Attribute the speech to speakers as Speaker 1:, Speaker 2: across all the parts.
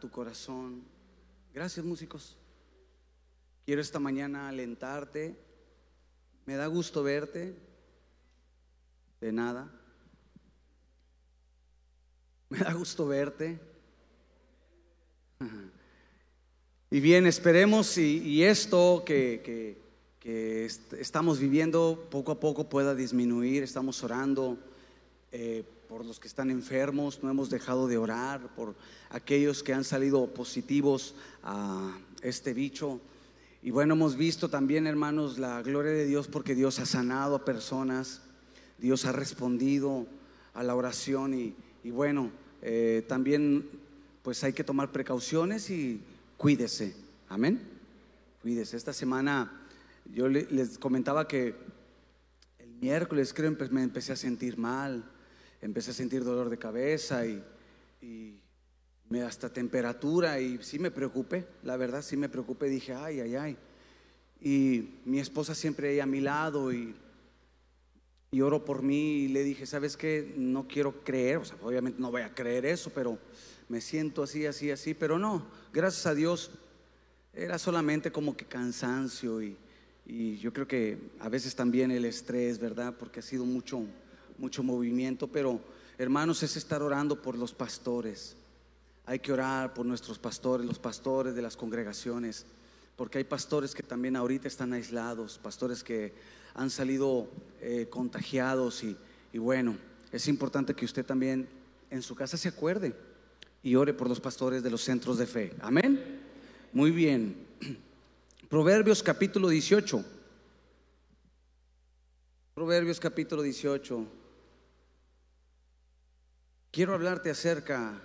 Speaker 1: tu corazón. Gracias músicos. Quiero esta mañana alentarte. Me da gusto verte. De nada. Me da gusto verte. Y bien, esperemos y, esto que, estamos viviendo poco a poco pueda disminuir. Estamos orando eh, por los que están enfermos, no hemos dejado de orar por aquellos que han salido positivos a este bicho. Y bueno, hemos visto también, hermanos, la gloria de Dios porque Dios ha sanado a personas, Dios ha respondido a la oración y, bueno, eh, también pues hay que tomar precauciones y cuídese. Amén. Cuídese. Esta semana yo les comentaba que el miércoles creo me empecé a sentir mal, empecé a sentir dolor de cabeza y, me hasta temperatura y sí me preocupé, la verdad sí me preocupé, dije, ay, ay, ay. Y mi esposa siempre ahí a mi lado y, y oro por mí y le dije, ¿sabes qué? No quiero creer, o sea, obviamente no voy a creer eso, pero me siento así, así, así, pero no, gracias a Dios era solamente como que cansancio y, yo creo que a veces también el estrés, ¿verdad? Porque ha sido mucho, mucho movimiento, pero hermanos es estar orando por los pastores. Hay que orar por nuestros pastores, los pastores de las congregaciones, porque hay pastores que también ahorita están aislados, pastores que han salido eh, contagiados y, y bueno, es importante que usted también en su casa se acuerde y ore por los pastores de los centros de fe. Amén. Muy bien. Proverbios capítulo 18. Proverbios capítulo 18. Quiero hablarte acerca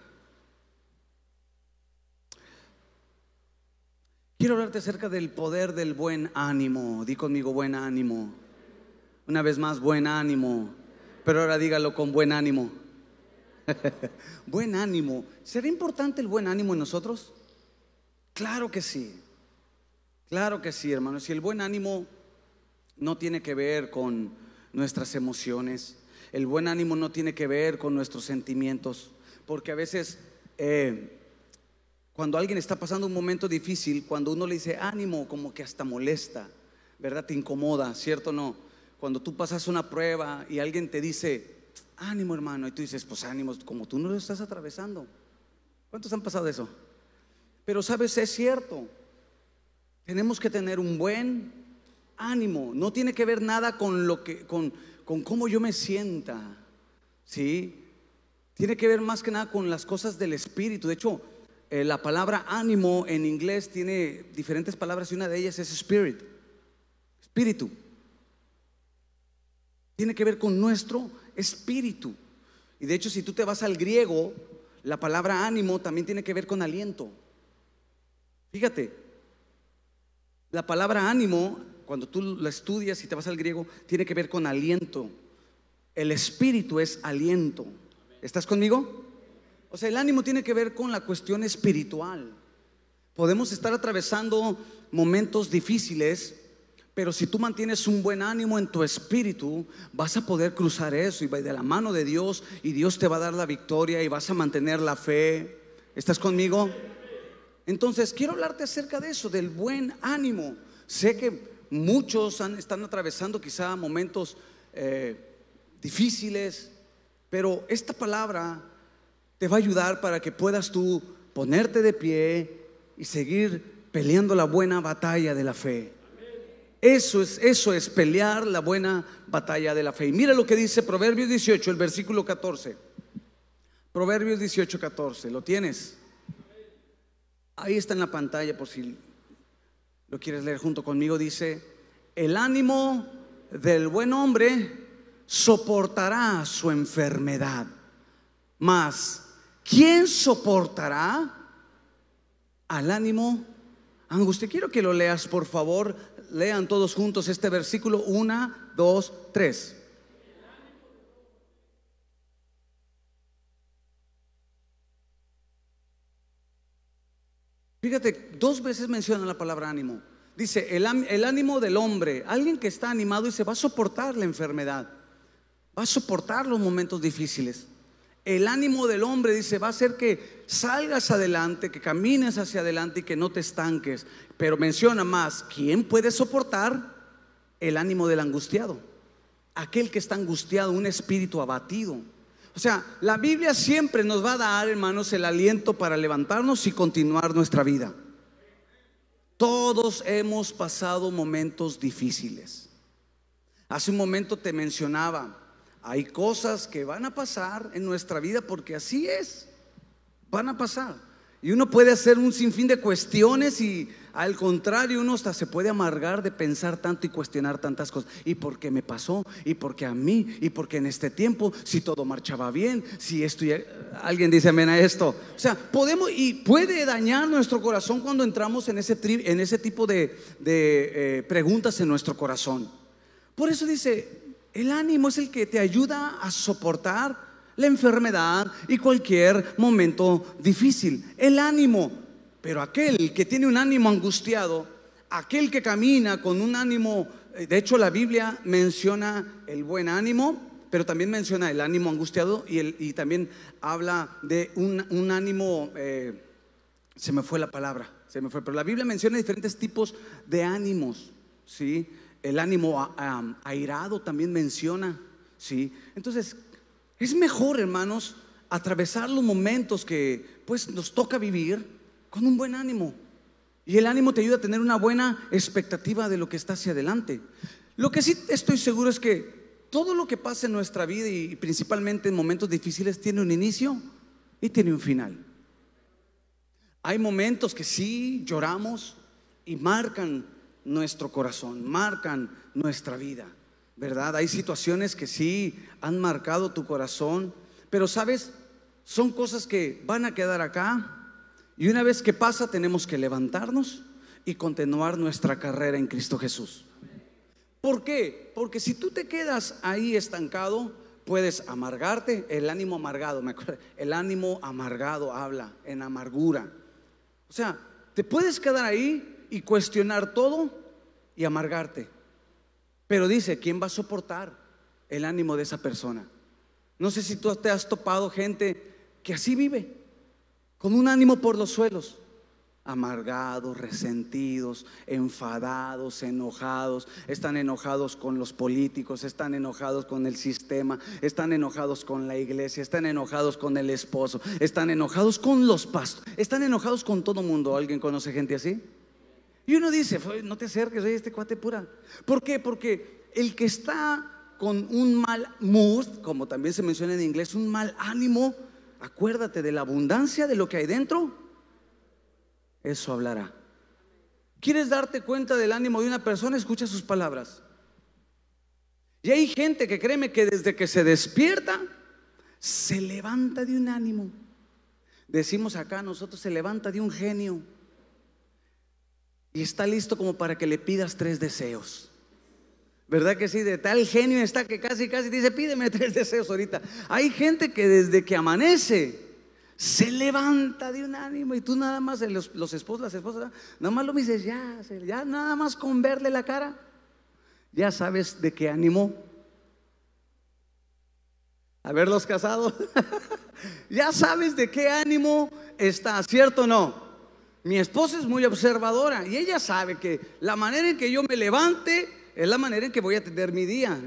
Speaker 1: Quiero hablarte acerca del poder del buen ánimo. Di conmigo buen ánimo. Una vez más, buen ánimo. Pero ahora dígalo con buen ánimo. buen ánimo. ¿Será importante el buen ánimo en nosotros? Claro que sí. Claro que sí, hermanos. Y el buen ánimo no tiene que ver con nuestras emociones. El buen ánimo no tiene que ver con nuestros sentimientos. Porque a veces, eh, cuando alguien está pasando un momento difícil, cuando uno le dice ánimo, como que hasta molesta, ¿verdad? Te incomoda, ¿cierto o no? Cuando tú pasas una prueba y alguien te dice, ánimo hermano, y tú dices, pues ánimo, como tú no lo estás atravesando. ¿Cuántos han pasado eso? Pero sabes, es cierto. Tenemos que tener un buen ánimo. No tiene que ver nada con lo que, con, con cómo yo me sienta. ¿Sí? Tiene que ver más que nada con las cosas del espíritu. De hecho, eh, la palabra ánimo en inglés tiene diferentes palabras y una de ellas es spirit. Espíritu. Tiene que ver con nuestro espíritu. Y de hecho, si tú te vas al griego, la palabra ánimo también tiene que ver con aliento. Fíjate, la palabra ánimo, cuando tú la estudias y te vas al griego, tiene que ver con aliento. El espíritu es aliento. ¿Estás conmigo? O sea, el ánimo tiene que ver con la cuestión espiritual. Podemos estar atravesando momentos difíciles, pero si tú mantienes un buen ánimo en tu espíritu, vas a poder cruzar eso y de la mano de Dios y Dios te va a dar la victoria y vas a mantener la fe. ¿Estás conmigo? Entonces, quiero hablarte acerca de eso, del buen ánimo. Sé que muchos están atravesando quizá momentos eh, difíciles, pero esta palabra te va a ayudar para que puedas tú ponerte de pie y seguir peleando la buena batalla de la fe. Eso es, eso es pelear la buena batalla de la fe. Y mira lo que dice Proverbios 18, el versículo 14. Proverbios 18, 14. ¿Lo tienes? Ahí está en la pantalla por si lo quieres leer junto conmigo. Dice, el ánimo del buen hombre soportará su enfermedad. Mas, ¿quién soportará al ánimo angustia? Quiero que lo leas, por favor. Lean todos juntos este versículo. Una, dos, tres. Fíjate, dos veces menciona la palabra ánimo. Dice, el, ánimo del hombre, alguien que está animado se va a soportar la enfermedad, va a soportar los momentos difíciles. el ánimo del hombre, dice, va a ser que salgas adelante, que camines hacia adelante y que no te estanques. Pero menciona más, ¿quién puede soportar el ánimo del angustiado? Aquel que está angustiado, un espíritu abatido. O sea, la Biblia siempre nos va a dar, hermanos, el aliento para levantarnos y continuar nuestra vida. Todos hemos pasado momentos difíciles. Hace un momento te mencionaba, hay cosas que van a pasar en nuestra vida porque así es, van a pasar. Y uno puede hacer un sinfín de cuestiones y al contrario, uno hasta se puede amargar de pensar tanto y cuestionar tantas cosas. ¿Y por qué me pasó? ¿Y por qué a mí? ¿Y por qué en este tiempo? Si todo marchaba bien, si esto ya... Alguien dice amén a esto. O sea, podemos y puede dañar nuestro corazón cuando entramos en ese, en ese tipo de, de eh, preguntas en nuestro corazón. Por eso dice, el ánimo es el que te ayuda a soportar la enfermedad y cualquier momento difícil. El ánimo pero aquel que tiene un ánimo angustiado, aquel que camina con un ánimo, eh, de hecho la Biblia menciona el buen ánimo, pero también menciona el ánimo angustiado y, el, y también habla de un, ánimo, eh, se me fue la palabra, se me fue, pero la Biblia menciona diferentes tipos de ánimos, ¿sí? El ánimo airado también menciona, ¿sí? Entonces, es mejor, hermanos, atravesar los momentos que pues nos toca vivir con un buen ánimo. Y el ánimo te ayuda a tener una buena expectativa de lo que está hacia adelante. Lo que sí estoy seguro es que todo lo que pasa en nuestra vida y principalmente en momentos difíciles tiene un inicio y tiene un final. Hay momentos que sí lloramos y marcan nuestro corazón, marcan nuestra vida, ¿verdad? Hay situaciones que sí han marcado tu corazón, pero sabes, son cosas que van a quedar acá y una vez que pasa, tenemos que levantarnos y continuar nuestra carrera en Cristo Jesús. ¿Por qué? Porque si tú te quedas ahí estancado, puedes amargarte, el ánimo amargado, me acuerdo, el ánimo amargado habla en amargura. O sea, te puedes quedar ahí y cuestionar todo y amargarte. Pero dice, ¿quién va a soportar el ánimo de esa persona? No sé si tú te has topado gente que así vive con un ánimo por los suelos, amargados, resentidos, enfadados, enojados, están enojados con los políticos, están enojados con el sistema, están enojados con la iglesia, están enojados con el esposo, están enojados con los pastores, están enojados con todo mundo. ¿Alguien conoce gente así? Y uno dice, no te acerques, oye, este cuate pura. ¿Por qué? Porque el que está con un mal mood, como también se menciona en inglés, un mal ánimo, acuérdate de la abundancia de lo que hay dentro, eso hablará. ¿Quieres darte cuenta del ánimo de una persona? Escucha sus palabras. Y hay gente que créeme que desde que se despierta, se levanta de un ánimo. Decimos acá, nosotros se levanta de un genio. Y está listo como para que le pidas tres deseos. ¿Verdad que sí? De tal genio está que casi, casi dice, pídeme tres deseos ahorita. Hay gente que desde que amanece se levanta de un ánimo y tú nada más, los, los esposos, las esposas, nada más lo dices, ya, ya nada más con verle la cara, ya sabes de qué ánimo. A ver los casados, ya sabes de qué ánimo está, ¿cierto o no? Mi esposa es muy observadora y ella sabe que la manera en que yo me levante es la manera en que voy a tener mi día.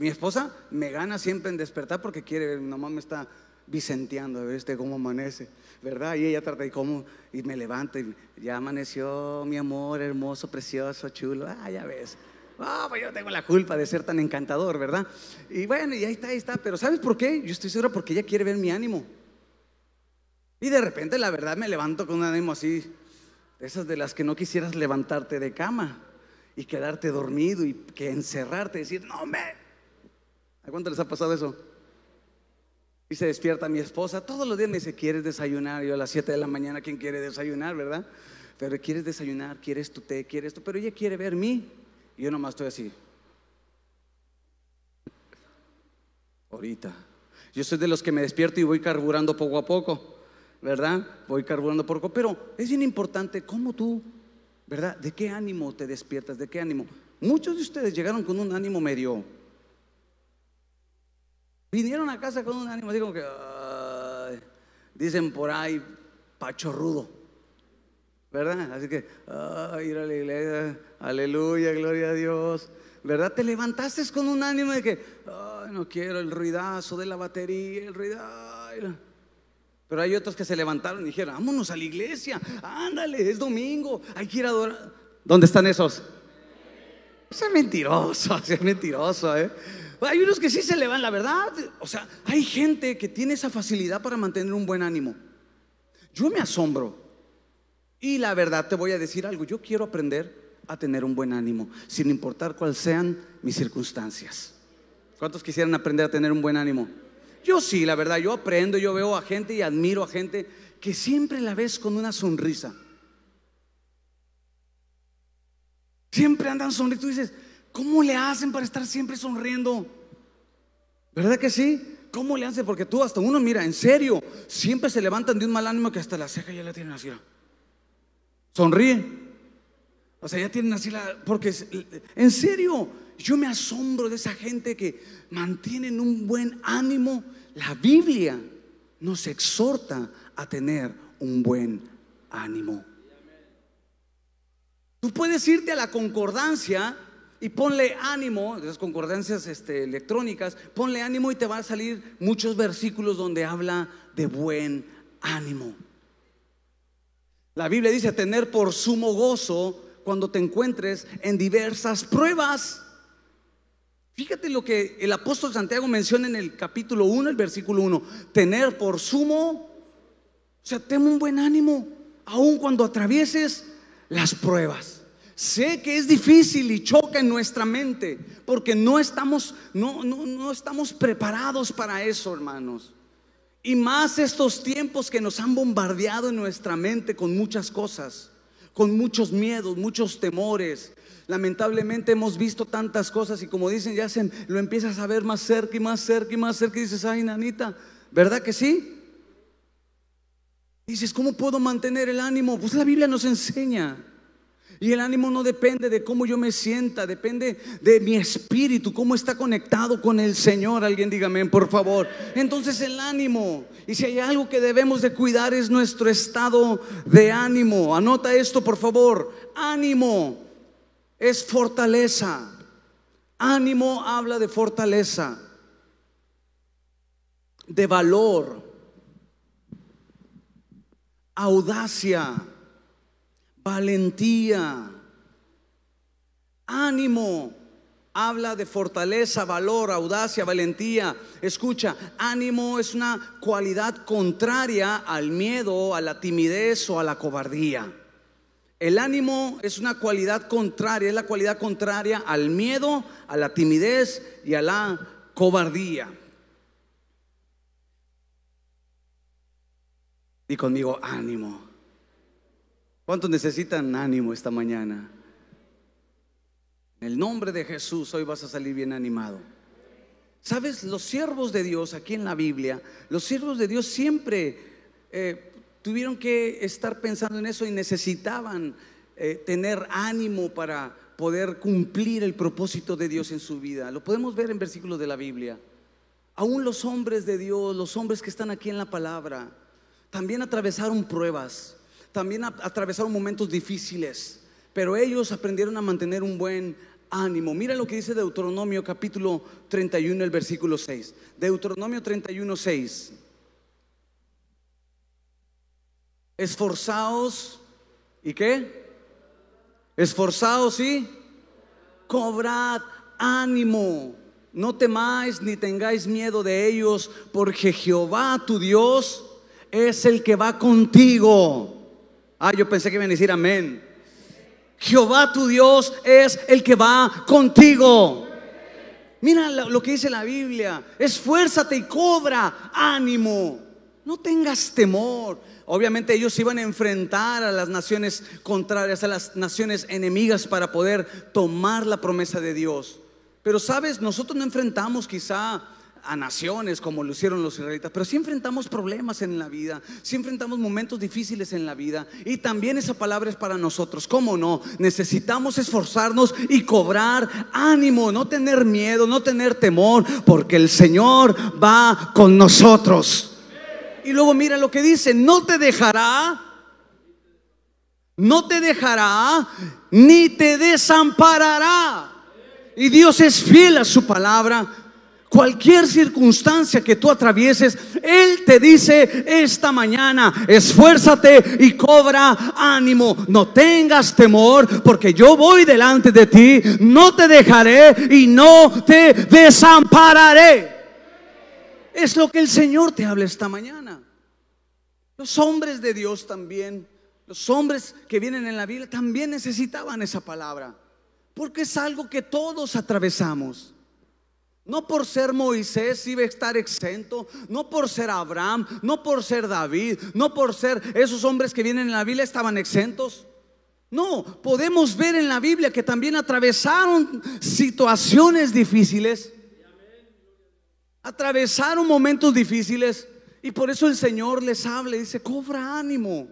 Speaker 1: mi esposa me gana siempre en despertar porque quiere, mamá me está vicenteando, a ver este cómo amanece, ¿verdad? Y ella trata de cómo, y me levanta y ya amaneció mi amor, hermoso, precioso, chulo, ah, ya ves. Ah, pues yo tengo la culpa de ser tan encantador, ¿verdad? Y bueno, y ahí está, ahí está. Pero ¿sabes por qué? Yo estoy seguro porque ella quiere ver mi ánimo. Y de repente, la verdad, me levanto con un ánimo así, esas de las que no quisieras levantarte de cama y quedarte dormido y que encerrarte y decir, no, me. ¿A cuánto les ha pasado eso? Y se despierta mi esposa, todos los días me dice, ¿quieres desayunar? Yo a las 7 de la mañana, ¿quién quiere desayunar, verdad? Pero quieres desayunar, quieres tu té, quieres esto, pero ella quiere ver mí. Y yo nomás estoy así. Ahorita. Yo soy de los que me despierto y voy carburando poco a poco, ¿verdad? Voy carburando poco, pero es bien importante cómo tú ¿verdad? ¿De qué ánimo te despiertas? ¿De qué ánimo? Muchos de ustedes llegaron con un ánimo medio. Vinieron a casa con un ánimo como que, dicen por ahí, pachorrudo. ¿Verdad? Así que, ir a la iglesia, aleluya, gloria a Dios. ¿Verdad? Te levantaste con un ánimo de que, no quiero el ruidazo de la batería, el ruidazo. Pero hay otros que se levantaron y dijeron, vámonos a la iglesia, ándale, es domingo, hay que ir a adorar. ¿Dónde están esos? Es mentiroso, es mentiroso, ¿eh? Hay unos que sí se le van, la verdad. O sea, hay gente que tiene esa facilidad para mantener un buen ánimo. Yo me asombro. Y la verdad te voy a decir algo, yo quiero aprender a tener un buen ánimo, sin importar cuáles sean mis circunstancias. ¿Cuántos quisieran aprender a tener un buen ánimo? Yo sí, la verdad, yo aprendo, yo veo a gente y admiro a gente que siempre la ves con una sonrisa. Siempre andan sonriendo. Tú dices, ¿cómo le hacen para estar siempre sonriendo? ¿Verdad que sí? ¿Cómo le hacen? Porque tú hasta uno, mira, en serio, siempre se levantan de un mal ánimo que hasta la ceja ya la tienen así. Sonríe. O sea, ya tienen así la... Porque en serio, yo me asombro de esa gente que mantienen un buen ánimo. La Biblia nos exhorta a tener un buen ánimo. Tú puedes irte a la concordancia y ponle ánimo, esas concordancias este, electrónicas, ponle ánimo y te van a salir muchos versículos donde habla de buen ánimo. La Biblia dice tener por sumo gozo cuando te encuentres en diversas pruebas. Fíjate lo que el apóstol Santiago menciona en el capítulo 1, el versículo 1. Tener por sumo, o sea, ten un buen ánimo, aun cuando atravieses las pruebas. Sé que es difícil y choca en nuestra mente porque no estamos, no, no, no estamos preparados para eso, hermanos. Y más estos tiempos que nos han bombardeado en nuestra mente con muchas cosas, con muchos miedos, muchos temores. Lamentablemente hemos visto tantas cosas y como dicen, ya se, lo empiezas a ver más cerca y más cerca y más cerca y dices, ay, nanita, ¿verdad que sí? Dices, ¿cómo puedo mantener el ánimo? Pues la Biblia nos enseña. Y el ánimo no depende de cómo yo me sienta, depende de mi espíritu, cómo está conectado con el Señor. Alguien dígame, por favor. Entonces el ánimo, y si hay algo que debemos de cuidar es nuestro estado de ánimo. Anota esto, por favor. Ánimo es fortaleza. Ánimo habla de fortaleza, de valor, audacia, valentía, ánimo. Habla de fortaleza, valor, audacia, valentía. Escucha, ánimo es una cualidad contraria al miedo, a la timidez o a la cobardía. El ánimo es una cualidad contraria, es la cualidad contraria al miedo, a la timidez y a la cobardía. Y conmigo, ánimo. ¿Cuántos necesitan ánimo esta mañana? En el nombre de Jesús hoy vas a salir bien animado. Sabes, los siervos de Dios aquí en la Biblia, los siervos de Dios siempre eh, tuvieron que estar pensando en eso y necesitaban eh, tener ánimo para poder cumplir el propósito de Dios en su vida. Lo podemos ver en versículos de la Biblia. Aún los hombres de Dios, los hombres que están aquí en la palabra, también atravesaron pruebas, también atravesaron momentos difíciles, pero ellos aprendieron a mantener un buen ánimo. Mira lo que dice Deuteronomio capítulo 31, el versículo 6. Deuteronomio 31, 6. Esforzaos, ¿y qué? Esforzaos y cobrad ánimo. No temáis ni tengáis miedo de ellos, porque Jehová tu Dios es el que va contigo. Ah, yo pensé que iban a decir amén. Jehová tu Dios es el que va contigo. Mira lo que dice la Biblia. Esfuérzate y cobra ánimo. No tengas temor. Obviamente ellos iban a enfrentar a las naciones contrarias, a las naciones enemigas para poder tomar la promesa de Dios. Pero sabes, nosotros no enfrentamos quizá a naciones como lo hicieron los israelitas, pero sí enfrentamos problemas en la vida, sí enfrentamos momentos difíciles en la vida y también esa palabra es para nosotros, ¿cómo no? Necesitamos esforzarnos y cobrar ánimo, no tener miedo, no tener temor, porque el Señor va con nosotros. Y luego mira lo que dice, no te dejará, no te dejará, ni te desamparará. Y Dios es fiel a su palabra. Cualquier circunstancia que tú atravieses, Él te dice esta mañana, esfuérzate y cobra ánimo. No tengas temor, porque yo voy delante de ti, no te dejaré y no te desampararé. Es lo que el Señor te habla esta mañana. Los hombres de Dios también, los hombres que vienen en la Biblia también necesitaban esa palabra, porque es algo que todos atravesamos. No por ser Moisés iba a estar exento, no por ser Abraham, no por ser David, no por ser esos hombres que vienen en la Biblia estaban exentos. No, podemos ver en la Biblia que también atravesaron situaciones difíciles, atravesaron momentos difíciles y por eso el Señor les habla y dice, cobra ánimo,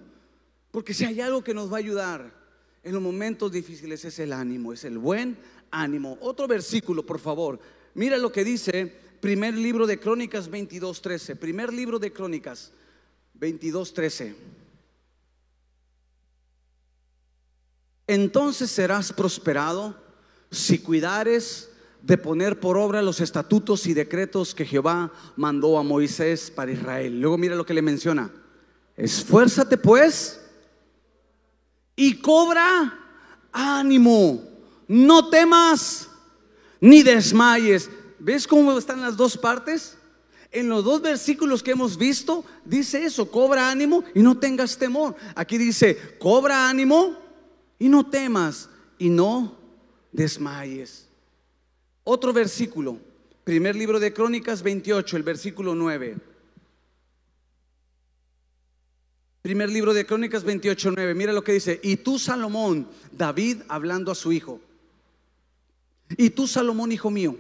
Speaker 1: porque si hay algo que nos va a ayudar en los momentos difíciles es el ánimo, es el buen ánimo. Otro versículo, por favor, Mira lo que dice primer libro de Crónicas 22.13. Primer libro de Crónicas 22.13. Entonces serás prosperado si cuidares de poner por obra los estatutos y decretos que Jehová mandó a Moisés para Israel. Luego mira lo que le menciona. Esfuérzate pues y cobra ánimo. No temas ni desmayes. ¿Ves cómo están las dos partes? En los dos versículos que hemos visto, dice eso, cobra ánimo y no tengas temor. Aquí dice, cobra ánimo y no temas y no desmayes. Otro versículo, primer libro de Crónicas 28, el versículo 9. Primer libro de Crónicas 28, 9. Mira lo que dice. Y tú, Salomón, David hablando a su hijo. Y tú, Salomón, hijo mío,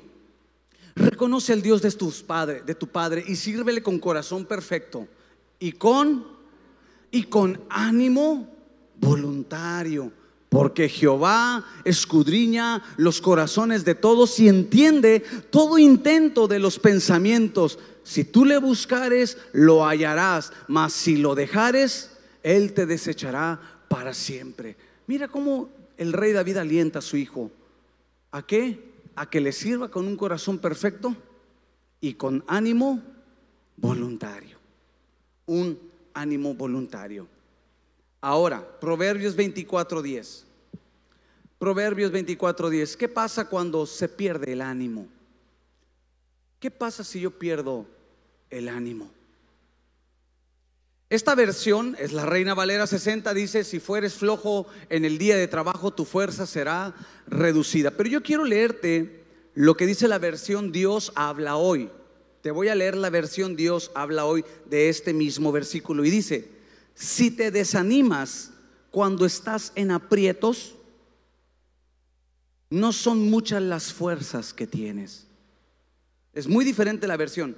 Speaker 1: reconoce al Dios de tus padres, de tu padre, y sírvele con corazón perfecto y con y con ánimo voluntario, porque Jehová escudriña los corazones de todos y entiende todo intento de los pensamientos. Si tú le buscares, lo hallarás, mas si lo dejares, él te desechará para siempre. Mira cómo el rey David alienta a su hijo ¿A qué? A que le sirva con un corazón perfecto y con ánimo voluntario. Un ánimo voluntario. Ahora, Proverbios 24:10. Proverbios 24:10. ¿Qué pasa cuando se pierde el ánimo? ¿Qué pasa si yo pierdo el ánimo? Esta versión es la Reina Valera 60, dice, si fueres flojo en el día de trabajo, tu fuerza será reducida. Pero yo quiero leerte lo que dice la versión Dios habla hoy. Te voy a leer la versión Dios habla hoy de este mismo versículo. Y dice, si te desanimas cuando estás en aprietos, no son muchas las fuerzas que tienes. Es muy diferente la versión.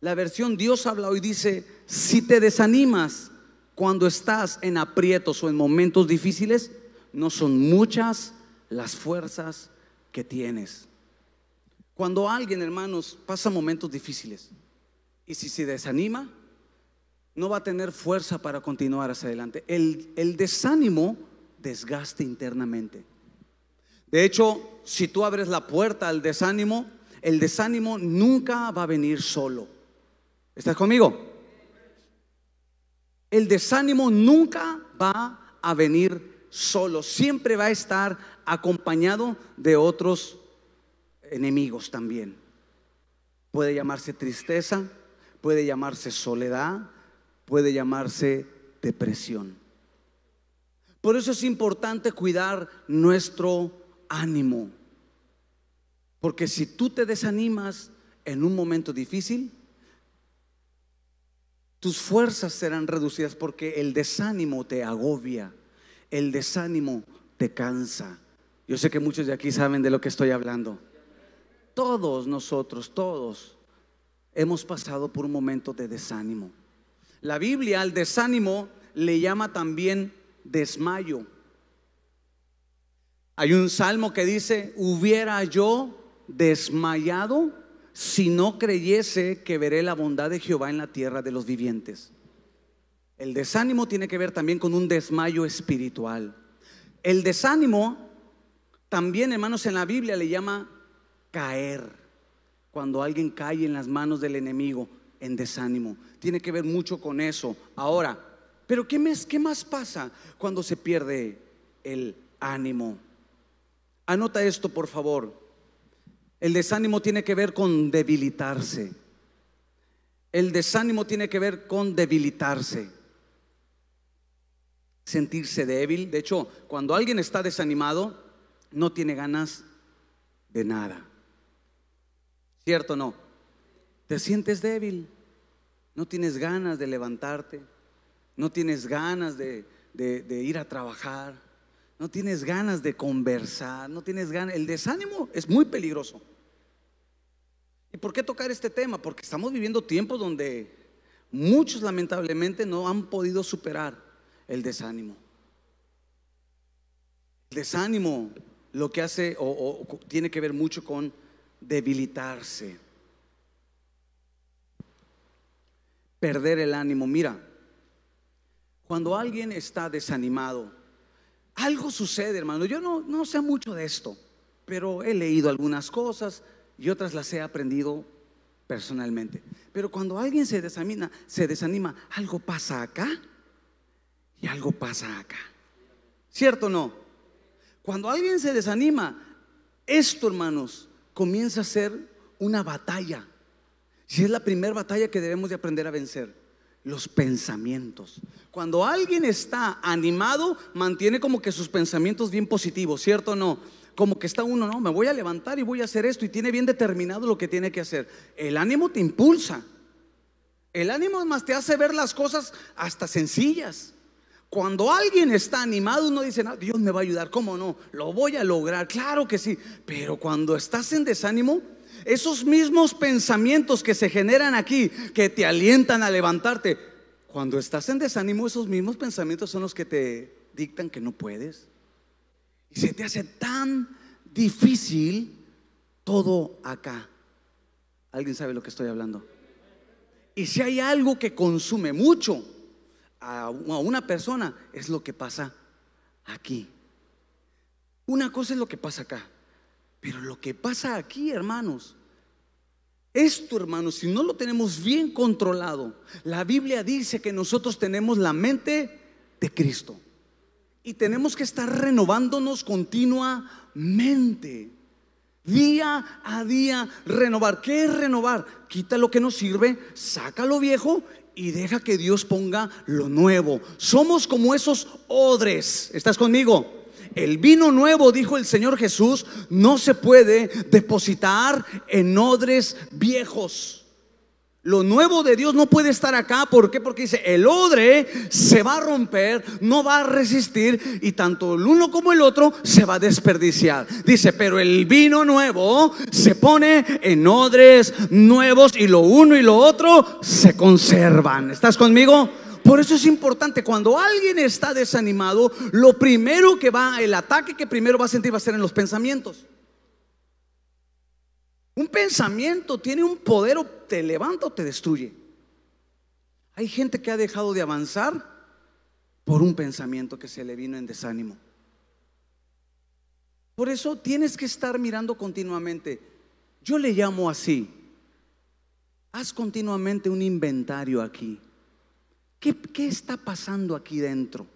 Speaker 1: La versión Dios habla hoy dice, si te desanimas cuando estás en aprietos o en momentos difíciles, no son muchas las fuerzas que tienes. Cuando alguien, hermanos, pasa momentos difíciles y si se desanima, no va a tener fuerza para continuar hacia adelante. El, el desánimo desgaste internamente. De hecho, si tú abres la puerta al desánimo, el desánimo nunca va a venir solo. ¿Estás conmigo? El desánimo nunca va a venir solo, siempre va a estar acompañado de otros enemigos también. Puede llamarse tristeza, puede llamarse soledad, puede llamarse depresión. Por eso es importante cuidar nuestro ánimo. Porque si tú te desanimas en un momento difícil, tus fuerzas serán reducidas porque el desánimo te agobia, el desánimo te cansa. Yo sé que muchos de aquí saben de lo que estoy hablando. Todos nosotros, todos, hemos pasado por un momento de desánimo. La Biblia al desánimo le llama también desmayo. Hay un salmo que dice, hubiera yo desmayado si no creyese que veré la bondad de Jehová en la tierra de los vivientes. El desánimo tiene que ver también con un desmayo espiritual. El desánimo también, hermanos, en la Biblia le llama caer. Cuando alguien cae en las manos del enemigo en desánimo. Tiene que ver mucho con eso. Ahora, pero ¿qué más, pasa cuando se pierde el ánimo? Anota esto, por favor. El desánimo tiene que ver con debilitarse. El desánimo tiene que ver con debilitarse. Sentirse débil. De hecho, cuando alguien está desanimado, no tiene ganas de nada. ¿Cierto o no? Te sientes débil. No tienes ganas de levantarte. No tienes ganas de, ir a trabajar no tienes ganas de conversar, no tienes ganas. El desánimo es muy peligroso. ¿Y por qué tocar este tema? Porque estamos viviendo tiempos donde muchos lamentablemente no han podido superar el desánimo. El desánimo lo que hace o tiene que ver mucho con debilitarse. Perder el ánimo. Mira, cuando alguien está desanimado, algo sucede, hermano. Yo no, no sé mucho de esto, pero he leído algunas cosas y otras las he aprendido personalmente. Pero cuando alguien se desanima, se desanima, algo pasa acá y algo pasa acá. ¿Cierto o no? Cuando alguien se desanima, esto, hermanos, comienza a ser una batalla. Si es la primera batalla que debemos de aprender a vencer los pensamientos. Cuando alguien está animado, mantiene como que sus pensamientos bien positivos, ¿cierto o no? Como que está uno, no, me voy a levantar y voy a hacer esto y tiene bien determinado lo que tiene que hacer. El ánimo te impulsa. El ánimo más te hace ver las cosas hasta sencillas. Cuando alguien está animado, uno dice, no, Dios me va a ayudar, ¿cómo no? Lo voy a lograr, claro que sí. Pero cuando estás en desánimo, esos mismos pensamientos que se generan aquí, que te alientan a levantarte, cuando estás en desánimo, esos mismos pensamientos son los que te dictan que no puedes. Y se te hace tan difícil todo acá. ¿Alguien sabe lo que estoy hablando? Y si hay algo que consume mucho a una persona, es lo que pasa aquí. Una cosa es lo que pasa acá. Pero lo que pasa aquí, hermanos, esto, hermanos, si no lo tenemos bien controlado, la Biblia dice que nosotros tenemos la mente de Cristo y tenemos que estar renovándonos continuamente. Día a día renovar. ¿Qué es renovar? Quita lo que nos sirve, saca lo viejo y deja que Dios ponga lo nuevo. Somos como esos odres. ¿Estás conmigo? El vino nuevo, dijo el Señor Jesús, no se puede depositar en odres viejos. Lo nuevo de Dios no puede estar acá. ¿Por qué? Porque dice, el odre se va a romper, no va a resistir y tanto el uno como el otro se va a desperdiciar. Dice, pero el vino nuevo se pone en odres nuevos y lo uno y lo otro se conservan. ¿Estás conmigo? Por eso es importante, cuando alguien está desanimado, lo primero que va, el ataque que primero va a sentir va a ser en los pensamientos. Un pensamiento tiene un poder o te levanta o te destruye. Hay gente que ha dejado de avanzar por un pensamiento que se le vino en desánimo. Por eso tienes que estar mirando continuamente. Yo le llamo así. Haz continuamente un inventario aquí. ¿Qué, está pasando aquí dentro?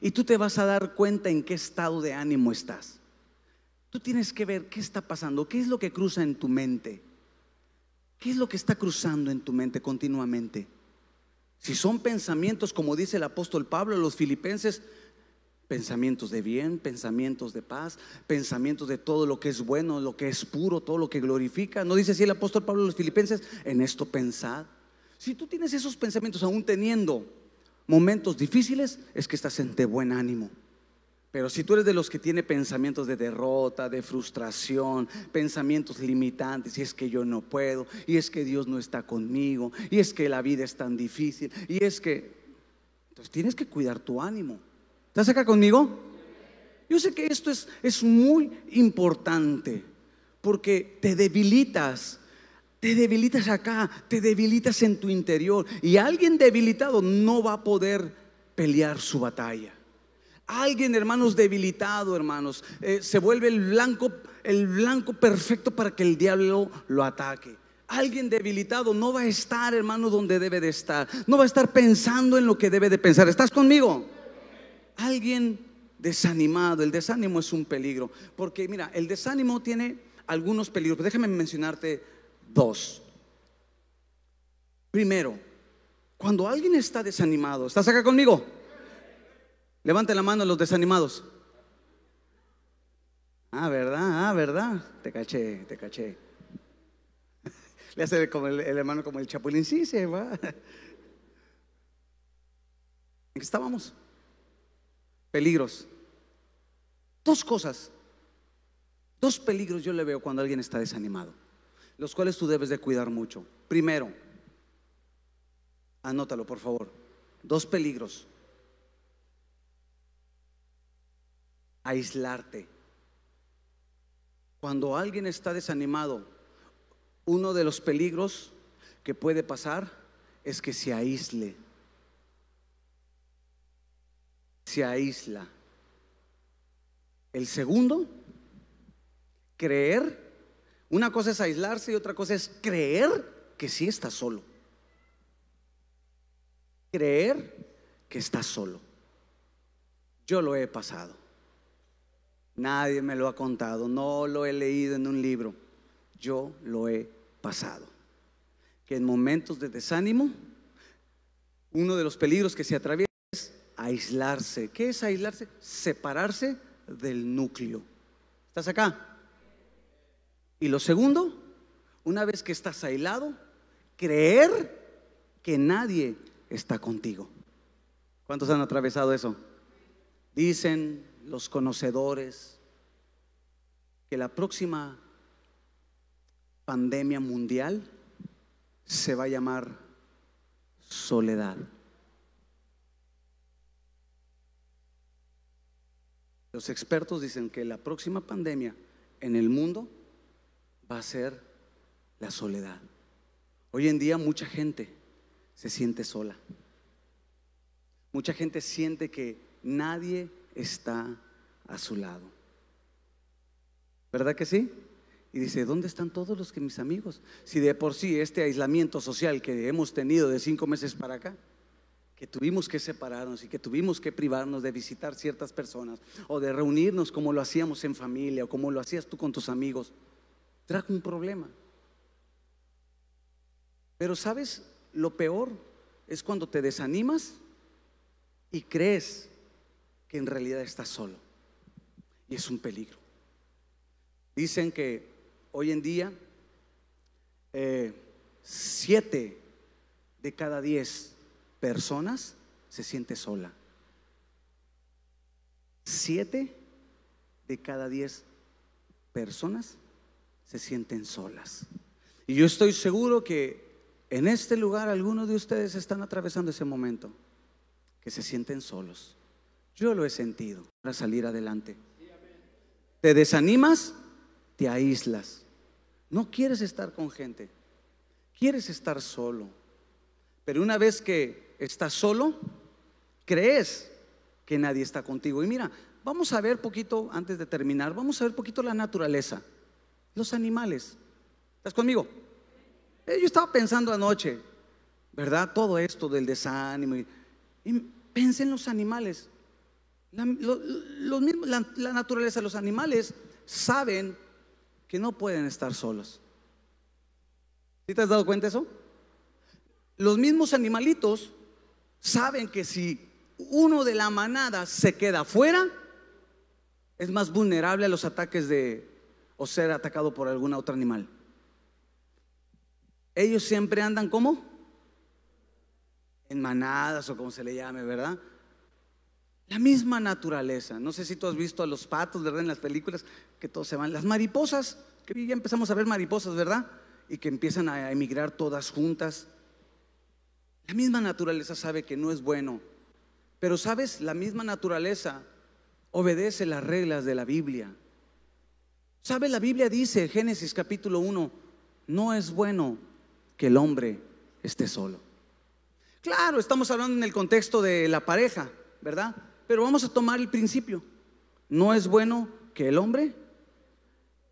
Speaker 1: Y tú te vas a dar cuenta en qué estado de ánimo estás. Tú tienes que ver qué está pasando, qué es lo que cruza en tu mente. ¿Qué es lo que está cruzando en tu mente continuamente? Si son pensamientos, como dice el apóstol Pablo, los filipenses, pensamientos de bien, pensamientos de paz, pensamientos de todo lo que es bueno, lo que es puro, todo lo que glorifica. ¿No dice así el apóstol Pablo a los filipenses? En esto pensad. Si tú tienes esos pensamientos aún teniendo momentos difíciles, es que estás en de buen ánimo. Pero si tú eres de los que tiene pensamientos de derrota, de frustración, pensamientos limitantes, y es que yo no puedo, y es que Dios no está conmigo, y es que la vida es tan difícil, y es que... Entonces tienes que cuidar tu ánimo. ¿Estás acá conmigo? Yo sé que esto es, es muy importante, porque te debilitas te debilitas acá, te debilitas en tu interior. Y alguien debilitado no va a poder pelear su batalla. Alguien, hermanos, debilitado, hermanos, eh, se vuelve el blanco, el blanco perfecto para que el diablo lo ataque. Alguien debilitado no va a estar, hermano, donde debe de estar. No va a estar pensando en lo que debe de pensar. ¿Estás conmigo? Alguien desanimado. El desánimo es un peligro. Porque mira, el desánimo tiene algunos peligros. Déjame mencionarte dos. Primero, cuando alguien está desanimado, ¿estás acá conmigo? Levante la mano los desanimados. Ah, ¿verdad? Ah, ¿verdad? Te caché, te caché. Le hace como el, hermano como el chapulín. Sí, se va. ¿En qué estábamos? Peligros. Dos cosas. Dos peligros yo le veo cuando alguien está desanimado los cuales tú debes de cuidar mucho. Primero, anótalo por favor, dos peligros. Aislarte. Cuando alguien está desanimado, uno de los peligros que puede pasar es que se aísle. Se aísla. El segundo, creer una cosa es aislarse y otra cosa es creer que sí está solo. Creer que está solo. Yo lo he pasado. Nadie me lo ha contado, no lo he leído en un libro. Yo lo he pasado. Que en momentos de desánimo, uno de los peligros que se atraviesa es aislarse. ¿Qué es aislarse? Separarse del núcleo. ¿Estás acá? Y lo segundo, una vez que estás aislado, creer que nadie está contigo. ¿Cuántos han atravesado eso? Dicen los conocedores que la próxima pandemia mundial se va a llamar soledad. Los expertos dicen que la próxima pandemia en el mundo va a ser la soledad. Hoy en día mucha gente se siente sola. Mucha gente siente que nadie está a su lado. ¿Verdad que sí? Y dice, ¿dónde están todos los que mis amigos? Si de por sí este aislamiento social que hemos tenido de cinco meses para acá, que tuvimos que separarnos y que tuvimos que privarnos de visitar ciertas personas o de reunirnos como lo hacíamos en familia o como lo hacías tú con tus amigos, trajo un problema. Pero sabes, lo peor es cuando te desanimas y crees que en realidad estás solo. Y es un peligro. Dicen que hoy en día eh, siete de cada diez personas se siente sola. Siete de cada diez personas se sienten solas. Y yo estoy seguro que en este lugar algunos de ustedes están atravesando ese momento, que se sienten solos. Yo lo he sentido para salir adelante. Te desanimas, te aíslas. No quieres estar con gente, quieres estar solo. Pero una vez que estás solo, crees que nadie está contigo. Y mira, vamos a ver poquito, antes de terminar, vamos a ver poquito la naturaleza. Los animales. ¿Estás conmigo? Eh, yo estaba pensando anoche, ¿verdad? Todo esto del desánimo. Y, pensé en los animales. La, la, naturaleza, los animales saben que no pueden estar solos. ¿Sí te has dado cuenta de eso? Los mismos animalitos saben que si uno de la manada se queda fuera, es más vulnerable a los ataques de, o ser atacado por algún otro animal. Ellos siempre andan como en manadas o como se le llame, ¿verdad? La misma naturaleza. No sé si tú has visto a los patos, ¿verdad? En las películas que todos se van. Las mariposas, que ya empezamos a ver mariposas, ¿verdad? Y que empiezan a emigrar todas juntas. La misma naturaleza sabe que no es bueno. Pero sabes, la misma naturaleza obedece las reglas de la Biblia. ¿Sabe? La Biblia dice, Génesis capítulo 1, no es bueno que el hombre esté solo. Claro, estamos hablando en el contexto de la pareja, ¿verdad? Pero vamos a tomar el principio. No es bueno que el hombre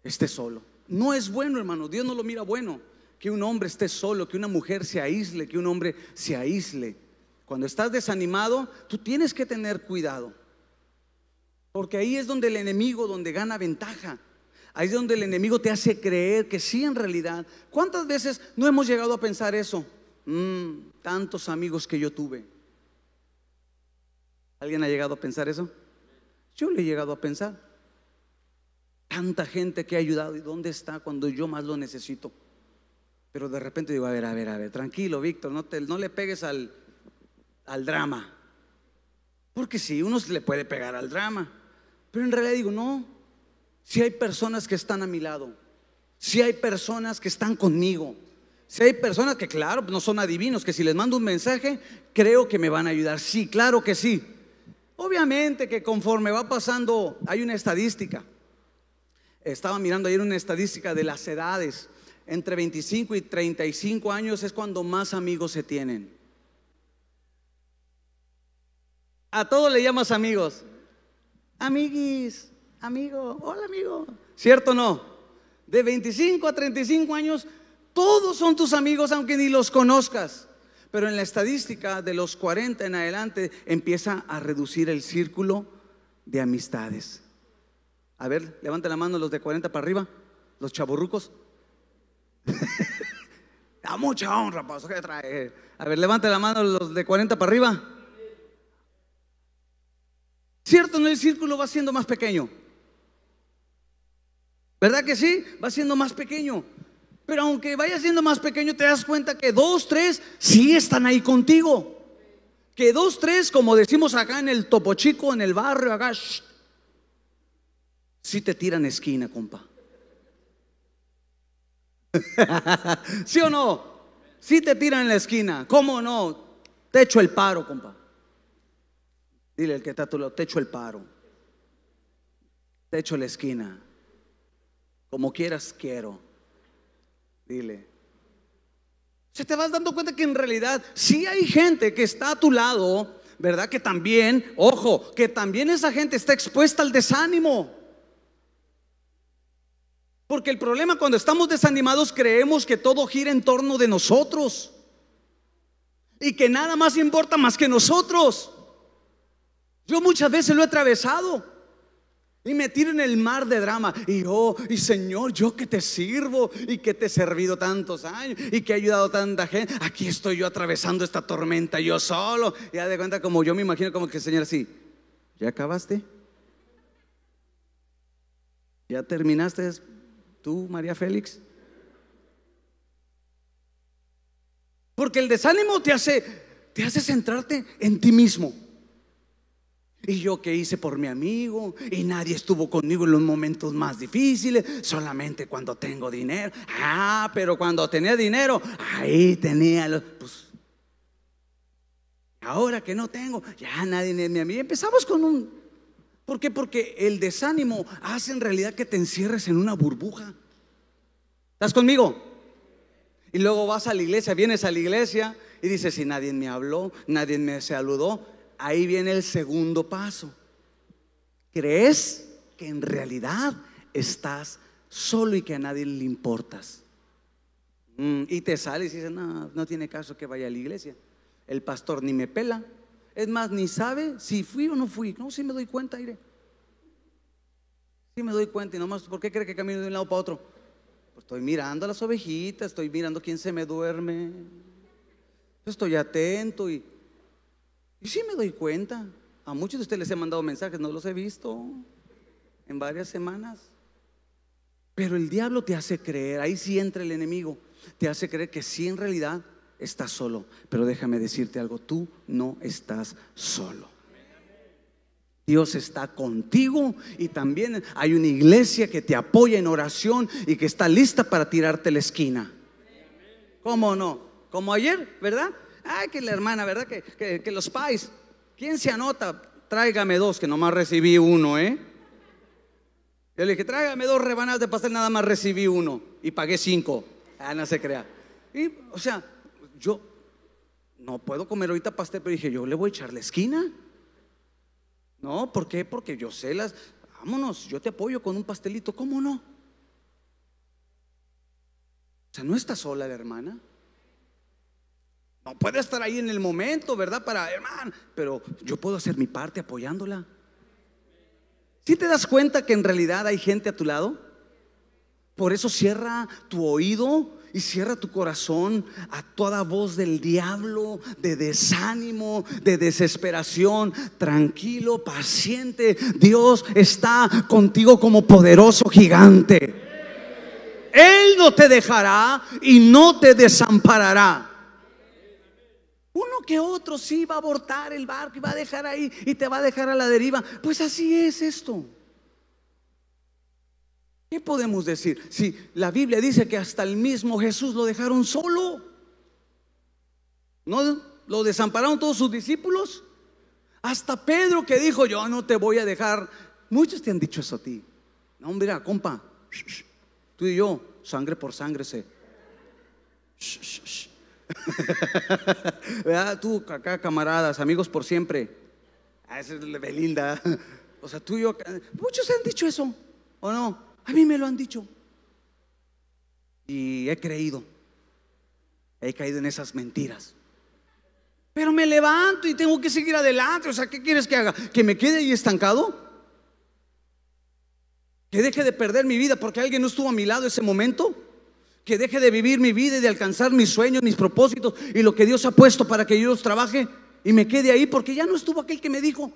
Speaker 1: esté solo. No es bueno, hermano. Dios no lo mira bueno que un hombre esté solo, que una mujer se aísle, que un hombre se aísle. Cuando estás desanimado, tú tienes que tener cuidado. Porque ahí es donde el enemigo, donde gana ventaja. Ahí es donde el enemigo te hace creer que sí en realidad. ¿Cuántas veces no hemos llegado a pensar eso? Mm, tantos amigos que yo tuve. ¿Alguien ha llegado a pensar eso? Yo le he llegado a pensar. Tanta gente que ha ayudado y dónde está cuando yo más lo necesito. Pero de repente digo, a ver, a ver, a ver, tranquilo, Víctor, no, no le pegues al, al drama. Porque sí, uno le puede pegar al drama. Pero en realidad digo, no, si hay personas que están a mi lado, si hay personas que están conmigo, si hay personas que, claro, no son adivinos, que si les mando un mensaje, creo que me van a ayudar. Sí, claro que sí. Obviamente que conforme va pasando, hay una estadística. Estaba mirando ayer una estadística de las edades. Entre 25 y 35 años es cuando más amigos se tienen. A todos le llamas amigos. Amiguis, amigo, hola amigo. ¿Cierto o no? De 25 a 35 años, todos son tus amigos aunque ni los conozcas. Pero en la estadística de los 40 en adelante empieza a reducir el círculo de amistades. A ver, levante la mano los de 40 para arriba, los chaburrucos. A mucha honra, paso que trae. A ver, levante la mano los de 40 para arriba. ¿Cierto? ¿No? El círculo va siendo más pequeño. ¿Verdad que sí? Va siendo más pequeño. Pero aunque vaya siendo más pequeño, te das cuenta que dos, tres, sí están ahí contigo. Que dos, tres, como decimos acá en el Topo Chico, en el barrio, acá, sí te tiran esquina, compa. ¿Sí o no? Sí te tiran en la esquina. ¿Cómo no? Te echo el paro, compa. Dile el que está a tu te echo el paro. Te echo la esquina. Como quieras, quiero. Dile. Se te vas dando cuenta que en realidad sí hay gente que está a tu lado, ¿verdad? Que también, ojo, que también esa gente está expuesta al desánimo. Porque el problema cuando estamos desanimados creemos que todo gira en torno de nosotros. Y que nada más importa más que nosotros. Yo muchas veces lo he atravesado. Y me tiro en el mar de drama. Y oh, y Señor, yo que te sirvo y que te he servido tantos años y que he ayudado tanta gente. Aquí estoy yo atravesando esta tormenta yo solo. Ya de cuenta como yo me imagino como que el Señor así. ¿Ya acabaste? ¿Ya terminaste? ¿Tú, María Félix? Porque el desánimo te hace, te hace centrarte en ti mismo. Y yo qué hice por mi amigo, y nadie estuvo conmigo en los momentos más difíciles, solamente cuando tengo dinero. Ah, pero cuando tenía dinero, ahí tenía los. Pues, ahora que no tengo, ya nadie me amigo. Empezamos con un ¿Por qué? Porque el desánimo hace en realidad que te encierres en una burbuja. ¿Estás conmigo? Y luego vas a la iglesia, vienes a la iglesia y dices, si nadie me habló, nadie me saludó, ahí viene el segundo paso. ¿Crees que en realidad estás solo y que a nadie le importas? Mm, y te sales y dices, no, no tiene caso que vaya a la iglesia. El pastor ni me pela, es más, ni sabe si fui o no fui. No, si me doy cuenta, iré. Sí me doy cuenta y nomás, ¿por qué cree que camino de un lado para otro? Pues estoy mirando a las ovejitas, estoy mirando quién se me duerme. Estoy atento y, y sí me doy cuenta. A muchos de ustedes les he mandado mensajes, no los he visto en varias semanas. Pero el diablo te hace creer, ahí sí entra el enemigo, te hace creer que sí en realidad estás solo. Pero déjame decirte algo, tú no estás solo. Dios está contigo y también hay una iglesia que te apoya en oración y que está lista para tirarte la esquina. ¿Cómo no? Como ayer, ¿verdad? Ay, que la hermana, ¿verdad? Que, los pais. ¿Quién se anota? Tráigame dos, que nomás recibí uno, ¿eh? Yo le dije, tráigame dos rebanadas de pastel, nada más recibí uno y pagué cinco. Ah, no se crea. Y, o sea, yo no puedo comer ahorita pastel, pero dije, yo le voy a echar la esquina. No, ¿por qué? Porque yo sé las. Vámonos, yo te apoyo con un pastelito, ¿cómo no? O sea, no está sola la hermana. No puede estar ahí en el momento, ¿verdad? Para, hermano, pero yo puedo hacer mi parte apoyándola. ¿Sí te das cuenta que en realidad hay gente a tu lado? Por eso cierra tu oído y cierra tu corazón a toda voz del diablo, de desánimo, de desesperación. Tranquilo, paciente. Dios está contigo como poderoso gigante. Él no te dejará y no te desamparará. Uno que otro sí va a abortar el barco y va a dejar ahí y te va a dejar a la deriva. Pues así es esto. ¿Qué podemos decir? Si la Biblia dice que hasta el mismo Jesús lo dejaron solo. ¿No lo desampararon todos sus discípulos? Hasta Pedro que dijo, yo no te voy a dejar. Muchos te han dicho eso a ti. No, mira, compa, tú y yo, sangre por sangre se... ¿Verdad? Tú, acá, camaradas, amigos por siempre. Ah, es Belinda. O sea, tú y yo. Muchos han dicho eso, ¿o no? A mí me lo han dicho. Y he creído. He caído en esas mentiras. Pero me levanto y tengo que seguir adelante. O sea, ¿qué quieres que haga? ¿Que me quede ahí estancado? ¿Que deje de perder mi vida porque alguien no estuvo a mi lado ese momento? Que deje de vivir mi vida y de alcanzar mis sueños, mis propósitos y lo que Dios ha puesto para que yo los trabaje y me quede ahí porque ya no estuvo aquel que me dijo.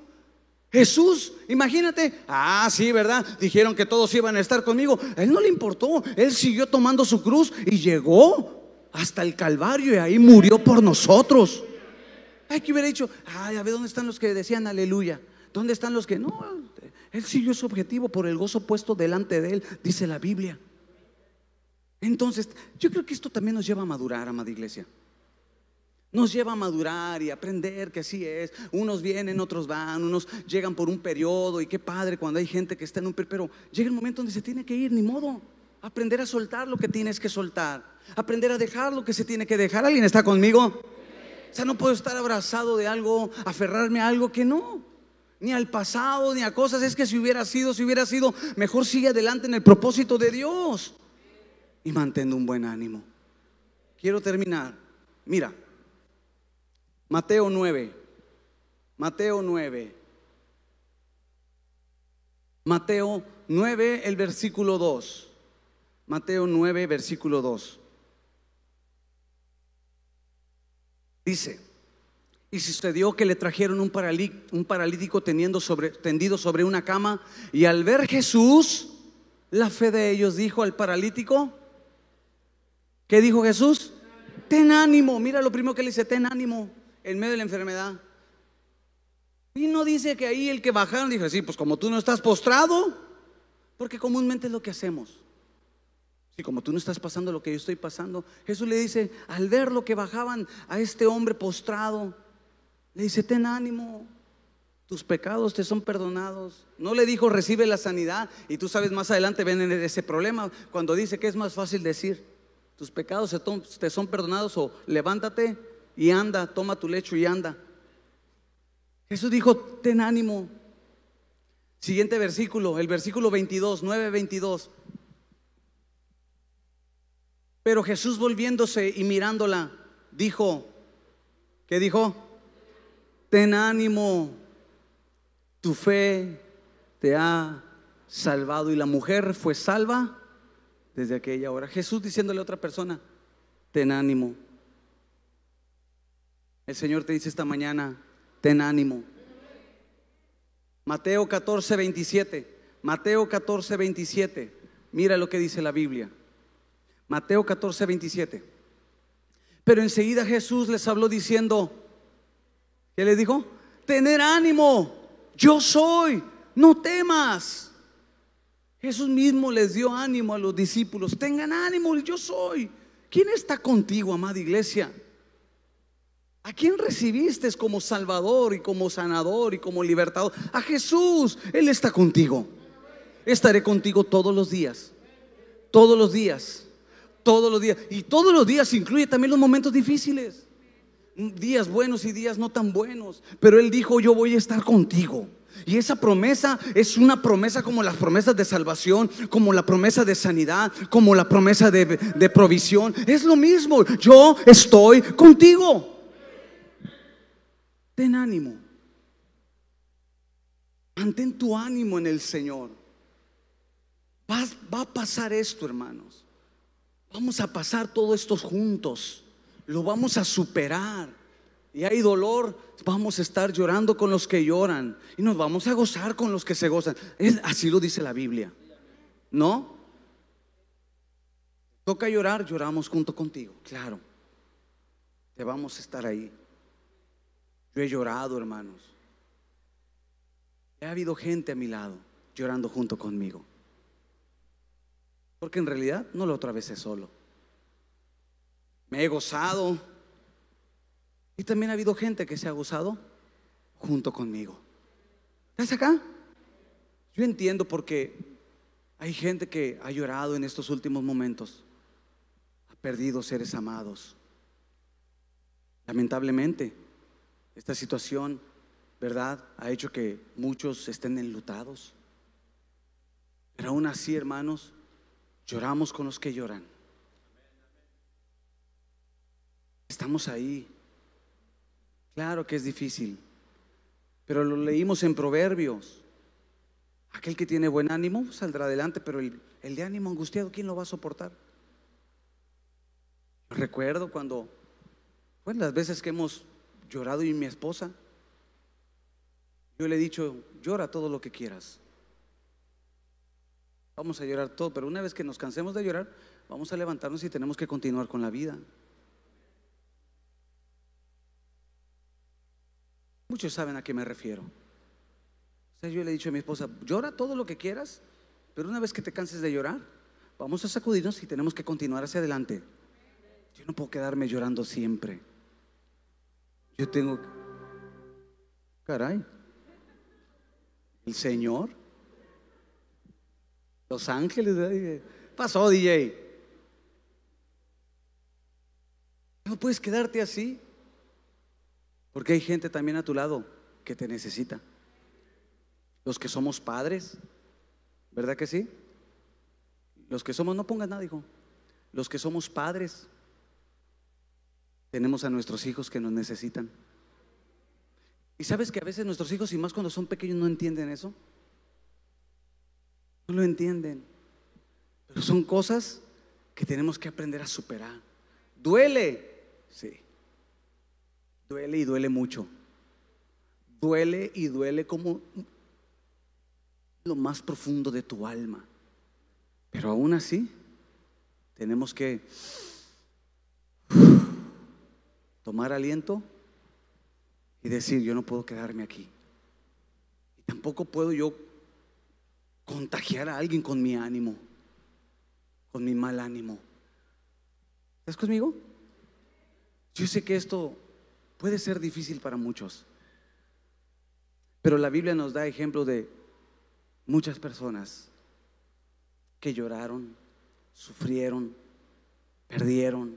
Speaker 1: Jesús, imagínate, ah, sí, ¿verdad? Dijeron que todos iban a estar conmigo. A él no le importó, él siguió tomando su cruz y llegó hasta el Calvario y ahí murió por nosotros. Hay que hubiera dicho, ay, a ver, ¿dónde están los que decían aleluya? ¿Dónde están los que no? Él siguió su objetivo por el gozo puesto delante de él, dice la Biblia. Entonces, yo creo que esto también nos lleva a madurar, amada iglesia. Nos lleva a madurar y aprender que así es. Unos vienen, otros van, unos llegan por un periodo y qué padre cuando hay gente que está en un periodo. Pero llega el momento donde se tiene que ir, ni modo. Aprender a soltar lo que tienes que soltar. Aprender a dejar lo que se tiene que dejar. ¿Alguien está conmigo? O sea, no puedo estar abrazado de algo, aferrarme a algo que no. Ni al pasado, ni a cosas. Es que si hubiera sido, si hubiera sido, mejor sigue adelante en el propósito de Dios y mantén un buen ánimo. Quiero terminar. Mira, Mateo 9. Mateo 9. Mateo 9, el versículo 2. Mateo 9, versículo 2. Dice, y sucedió que le trajeron un, un paralítico teniendo sobre, tendido sobre una cama, y al ver Jesús, la fe de ellos dijo al paralítico, ¿Qué dijo Jesús? Ten ánimo. Mira lo primero que le dice, ten ánimo en medio de la enfermedad. Y no dice que ahí el que bajaron dijo, sí, pues como tú no estás postrado, porque comúnmente es lo que hacemos. Si como tú no estás pasando lo que yo estoy pasando, Jesús le dice, al ver lo que bajaban a este hombre postrado, le dice, ten ánimo, tus pecados te son perdonados. No le dijo, recibe la sanidad. Y tú sabes, más adelante ven ese problema cuando dice que es más fácil decir, tus pecados te son perdonados o levántate y anda, toma tu lecho y anda. Jesús dijo, ten ánimo. Siguiente versículo, el versículo 22, 9, 22. Pero Jesús volviéndose y mirándola, dijo, ¿qué dijo? Ten ánimo, tu fe te ha salvado. Y la mujer fue salva desde aquella hora. Jesús diciéndole a otra persona, ten ánimo. El Señor te dice esta mañana, ten ánimo. Mateo 14, 27. Mateo 14, 27. Mira lo que dice la Biblia. Mateo 14, 27. Pero enseguida Jesús les habló diciendo, ¿qué le dijo? Tener ánimo, yo soy, no temas. Jesús mismo les dio ánimo a los discípulos. Tengan ánimo, yo soy. ¿Quién está contigo, amada iglesia? ¿A quién recibiste como Salvador y como sanador y como libertador? A Jesús. Él está contigo. Estaré contigo todos los días. Todos los días. Todos los días. Y todos los días incluye también los momentos difíciles. Días buenos y días no tan buenos. Pero Él dijo, yo voy a estar contigo. Y esa promesa es una promesa como las promesas de salvación, como la promesa de sanidad, como la promesa de, provisión. Es lo mismo. Yo estoy contigo. Ten ánimo. Mantén tu ánimo en el Señor. Va, va, a pasar esto, hermanos. Vamos a pasar todo esto juntos. Lo vamos a superar. Y hay dolor, vamos a estar llorando con los que lloran. Y nos vamos a gozar con los que se gozan. así lo dice la Biblia. ¿No? Toca llorar, lloramos junto contigo. Claro. Te vamos a estar ahí. Yo he llorado, hermanos. Ha habido gente a mi lado llorando junto conmigo. Porque en realidad no lo atravesé solo. Me he gozado. Y también ha habido gente que se ha gozado junto conmigo. ¿Estás acá? Yo entiendo porque hay gente que ha llorado en estos últimos momentos. Ha perdido seres amados. Lamentablemente. Esta situación, ¿verdad? Ha hecho que muchos estén enlutados. Pero aún así, hermanos, lloramos con los que lloran. Estamos ahí. Claro que es difícil, pero lo leímos en Proverbios. Aquel que tiene buen ánimo saldrá adelante, pero el, de ánimo angustiado, ¿quién lo va a soportar? Recuerdo cuando, pues las veces que hemos llorado y mi esposa. Yo le he dicho, llora todo lo que quieras. Vamos a llorar todo, pero una vez que nos cansemos de llorar, vamos a levantarnos y tenemos que continuar con la vida. Muchos saben a qué me refiero. O sea, yo le he dicho a mi esposa, llora todo lo que quieras, pero una vez que te canses de llorar, vamos a sacudirnos y tenemos que continuar hacia adelante. Yo no puedo quedarme llorando siempre. Yo tengo, caray, el Señor, los ángeles, pasó DJ. No puedes quedarte así, porque hay gente también a tu lado que te necesita. Los que somos padres, ¿verdad que sí? Los que somos, no pongas nada, hijo. Los que somos padres, tenemos a nuestros hijos que nos necesitan. Y sabes que a veces nuestros hijos, y más cuando son pequeños, no entienden eso. No lo entienden. Pero son cosas que tenemos que aprender a superar. Duele, sí. Duele y duele mucho. Duele y duele como lo más profundo de tu alma. Pero aún así, tenemos que tomar aliento y decir, yo no puedo quedarme aquí. Y tampoco puedo yo contagiar a alguien con mi ánimo, con mi mal ánimo. ¿Estás conmigo? Yo sé que esto puede ser difícil para muchos, pero la Biblia nos da ejemplo de muchas personas que lloraron, sufrieron, perdieron,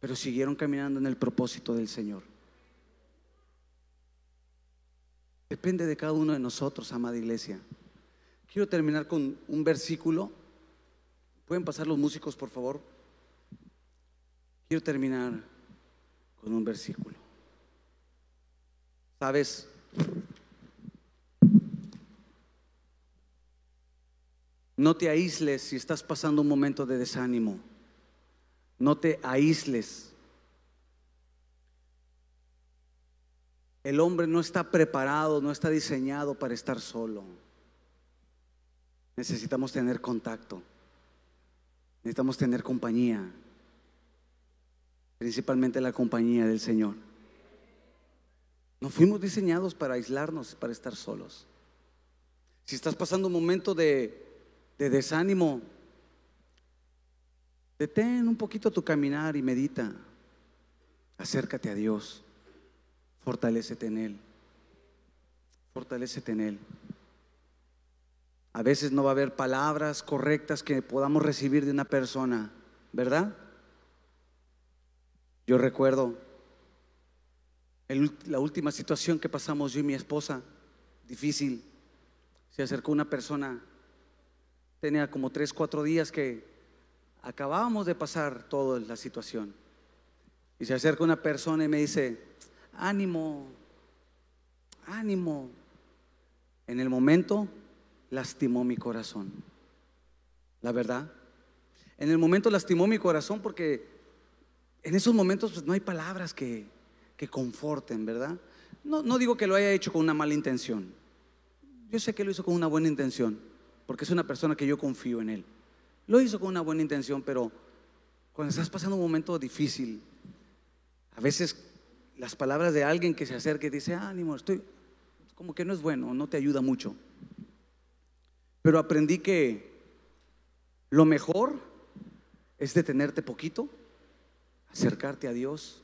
Speaker 1: pero siguieron caminando en el propósito del Señor. Depende de cada uno de nosotros, amada iglesia. Quiero terminar con un versículo. ¿Pueden pasar los músicos, por favor? Quiero terminar con un versículo. ¿Sabes? No te aísles si estás pasando un momento de desánimo. No te aísles. El hombre no está preparado, no está diseñado para estar solo. Necesitamos tener contacto. Necesitamos tener compañía. Principalmente la compañía del Señor. No fuimos diseñados para aislarnos, para estar solos. Si estás pasando un momento de, de desánimo, Detén un poquito tu caminar y medita. Acércate a Dios. Fortalécete en Él. Fortalécete en Él. A veces no va a haber palabras correctas que podamos recibir de una persona, ¿verdad? Yo recuerdo la última situación que pasamos yo y mi esposa, difícil. Se acercó una persona, tenía como tres, cuatro días que acabábamos de pasar toda la situación. Y se acerca una persona y me dice, ánimo, ánimo. En el momento lastimó mi corazón. La verdad. En el momento lastimó mi corazón porque en esos momentos pues, no hay palabras que, que conforten, ¿verdad? No, no digo que lo haya hecho con una mala intención. Yo sé que lo hizo con una buena intención, porque es una persona que yo confío en él. Lo hizo con una buena intención, pero cuando estás pasando un momento difícil, a veces las palabras de alguien que se acerca y dice, ánimo, estoy, como que no es bueno, no te ayuda mucho. Pero aprendí que lo mejor es detenerte poquito, acercarte a Dios,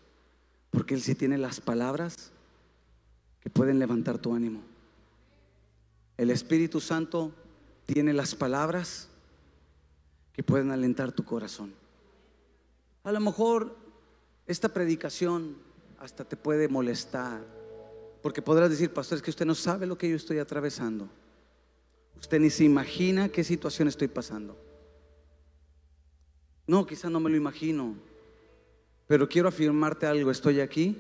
Speaker 1: porque Él sí tiene las palabras que pueden levantar tu ánimo. El Espíritu Santo tiene las palabras que pueden alentar tu corazón. A lo mejor esta predicación hasta te puede molestar, porque podrás decir, pastor, es que usted no sabe lo que yo estoy atravesando. Usted ni se imagina qué situación estoy pasando. No, quizá no me lo imagino, pero quiero afirmarte algo, estoy aquí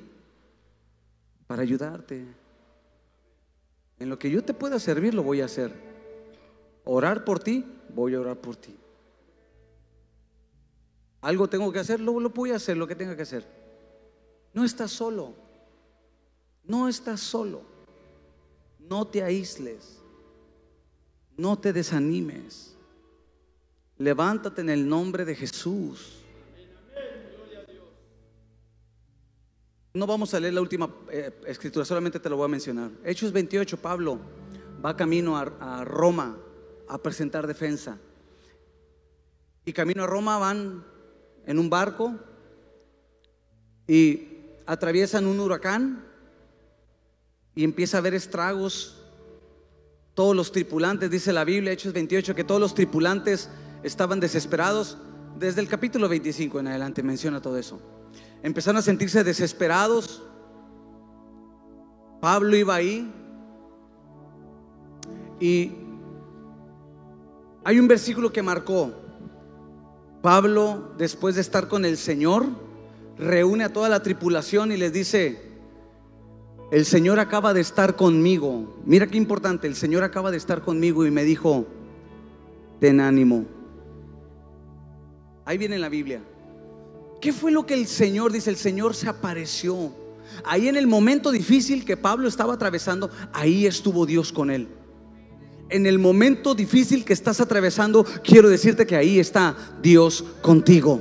Speaker 1: para ayudarte. En lo que yo te pueda servir, lo voy a hacer. Orar por ti, voy a orar por ti. Algo tengo que hacer, lo, lo voy a hacer, lo que tenga que hacer. No estás solo. No estás solo. No te aísles. No te desanimes. Levántate en el nombre de Jesús. No vamos a leer la última eh, escritura, solamente te lo voy a mencionar. Hechos 28, Pablo va camino a, Roma a presentar defensa. Y camino a Roma van en un barco y atraviesan un huracán y empieza a haber estragos. Todos los tripulantes, dice la Biblia, Hechos 28, que todos los tripulantes estaban desesperados. Desde el capítulo 25 en adelante menciona todo eso empezaron a sentirse desesperados. Pablo iba ahí y hay un versículo que marcó. Pablo, después de estar con el Señor, reúne a toda la tripulación y les dice, el Señor acaba de estar conmigo. Mira qué importante, el Señor acaba de estar conmigo y me dijo, ten ánimo. Ahí viene la Biblia. ¿Qué fue lo que el Señor dice? El Señor se apareció. Ahí en el momento difícil que Pablo estaba atravesando, ahí estuvo Dios con él. En el momento difícil que estás atravesando, quiero decirte que ahí está Dios contigo.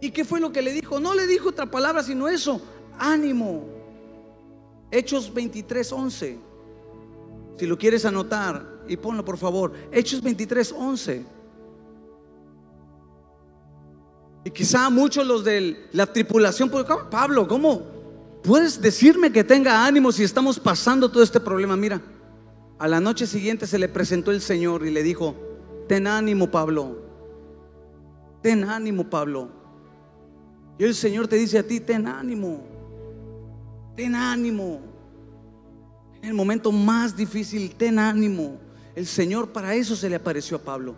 Speaker 1: ¿Y qué fue lo que le dijo? No le dijo otra palabra sino eso. Ánimo. Hechos 23, 11. Si lo quieres anotar, y ponlo por favor. Hechos 23, 11. Y quizá muchos los de la tripulación, pues, Pablo, ¿cómo puedes decirme que tenga ánimo si estamos pasando todo este problema? Mira, a la noche siguiente se le presentó el Señor y le dijo, ten ánimo Pablo, ten ánimo Pablo. Y el Señor te dice a ti, ten ánimo, ten ánimo. En el momento más difícil, ten ánimo. El Señor para eso se le apareció a Pablo,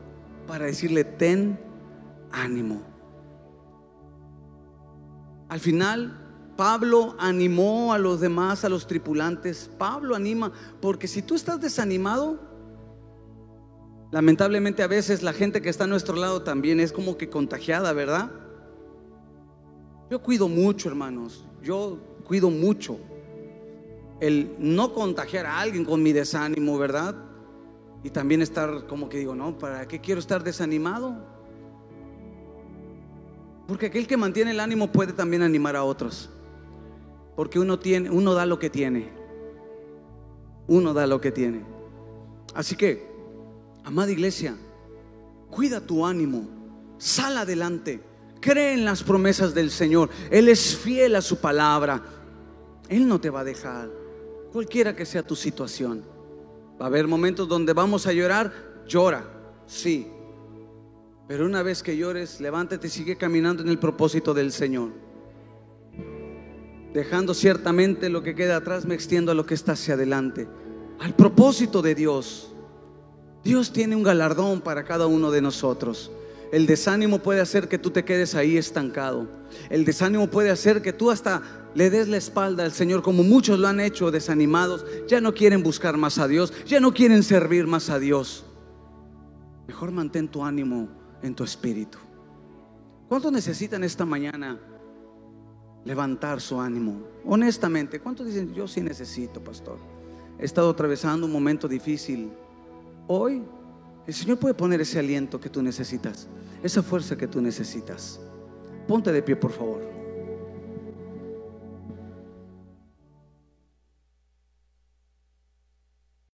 Speaker 1: para decirle, ten ánimo. Al final, Pablo animó a los demás, a los tripulantes. Pablo anima, porque si tú estás desanimado, lamentablemente a veces la gente que está a nuestro lado también es como que contagiada, ¿verdad? Yo cuido mucho, hermanos. Yo cuido mucho el no contagiar a alguien con mi desánimo, ¿verdad? Y también estar como que digo, no, ¿para qué quiero estar desanimado? Porque aquel que mantiene el ánimo puede también animar a otros. Porque uno tiene, uno da lo que tiene. Uno da lo que tiene. Así que, amada iglesia, cuida tu ánimo, sal adelante, cree en las promesas del Señor. Él es fiel a su palabra. Él no te va a dejar, cualquiera que sea tu situación. Va a haber momentos donde vamos a llorar, llora, sí. Pero una vez que llores, levántate y sigue caminando en el propósito del Señor. Dejando ciertamente lo que queda atrás, me extiendo a lo que está hacia adelante. Al propósito de Dios. Dios tiene un galardón para cada uno de nosotros. El desánimo puede hacer que tú te quedes ahí estancado. El desánimo puede hacer que tú hasta le des la espalda al Señor como muchos lo han hecho desanimados. Ya no quieren buscar más a Dios, ya no quieren servir más a Dios. Mejor mantén tu ánimo en tu espíritu. ¿Cuántos necesitan esta mañana levantar su ánimo? Honestamente, ¿cuántos dicen, yo sí necesito, pastor? He estado atravesando un momento difícil. Hoy el Señor puede poner ese aliento que tú necesitas, esa fuerza que tú necesitas. Ponte de pie, por favor.